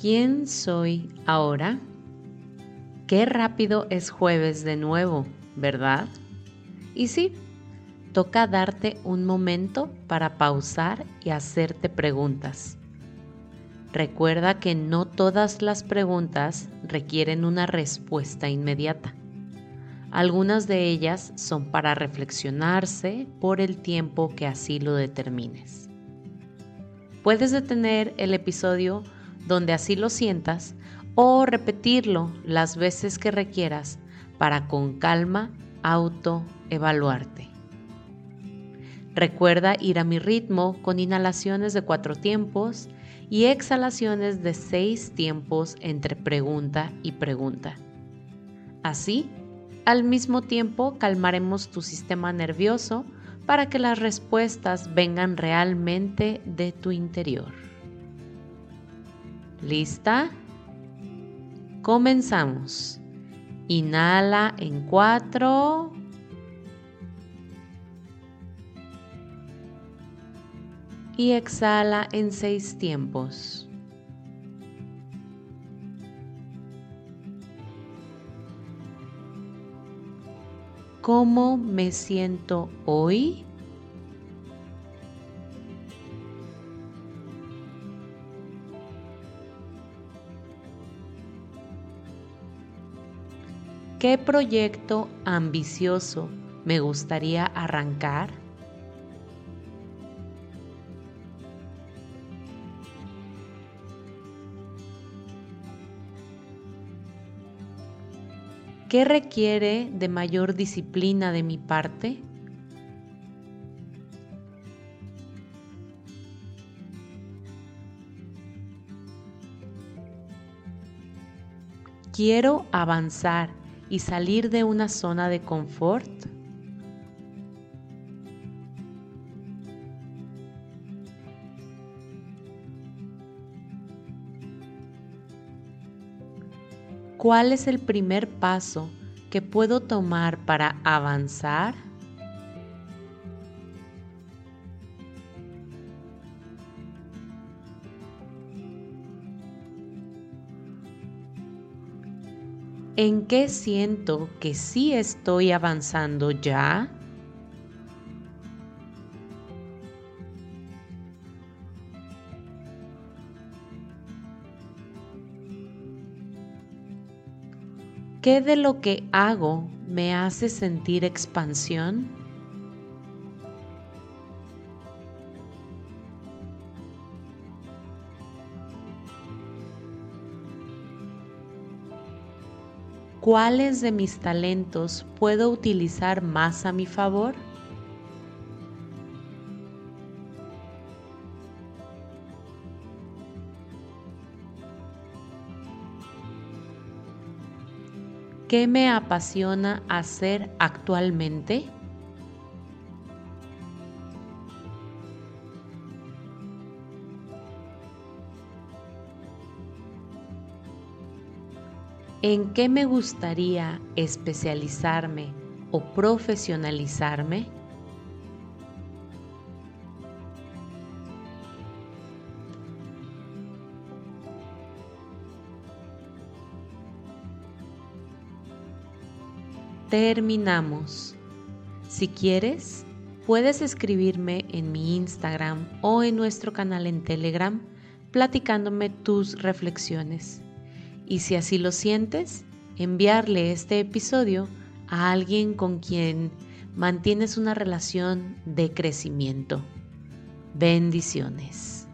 ¿Quién soy ahora? Qué rápido es jueves de nuevo, ¿verdad? Y sí, toca darte un momento para pausar y hacerte preguntas. Recuerda que no todas las preguntas requieren una respuesta inmediata. Algunas de ellas son para reflexionarse por el tiempo que así lo determines. Puedes detener el episodio donde así lo sientas o repetirlo las veces que requieras para con calma autoevaluarte. Recuerda ir a mi ritmo con inhalaciones de cuatro tiempos y exhalaciones de seis tiempos entre pregunta y pregunta. Así, al mismo tiempo calmaremos tu sistema nervioso para que las respuestas vengan realmente de tu interior. ¿Lista? Comenzamos. Inhala en cuatro. Y exhala en seis tiempos. ¿Cómo me siento hoy? ¿Qué proyecto ambicioso me gustaría arrancar? ¿Qué requiere de mayor disciplina de mi parte? Quiero avanzar y salir de una zona de confort? ¿Cuál es el primer paso que puedo tomar para avanzar? ¿En qué siento que sí estoy avanzando ya? ¿Qué de lo que hago me hace sentir expansión? ¿Cuáles de mis talentos puedo utilizar más a mi favor? ¿Qué me apasiona hacer actualmente? ¿En qué me gustaría especializarme o profesionalizarme? Terminamos. Si quieres, puedes escribirme en mi Instagram o en nuestro canal en Telegram platicándome tus reflexiones y si así lo sientes, enviarle este episodio a alguien con quien mantienes una relación de crecimiento. Bendiciones.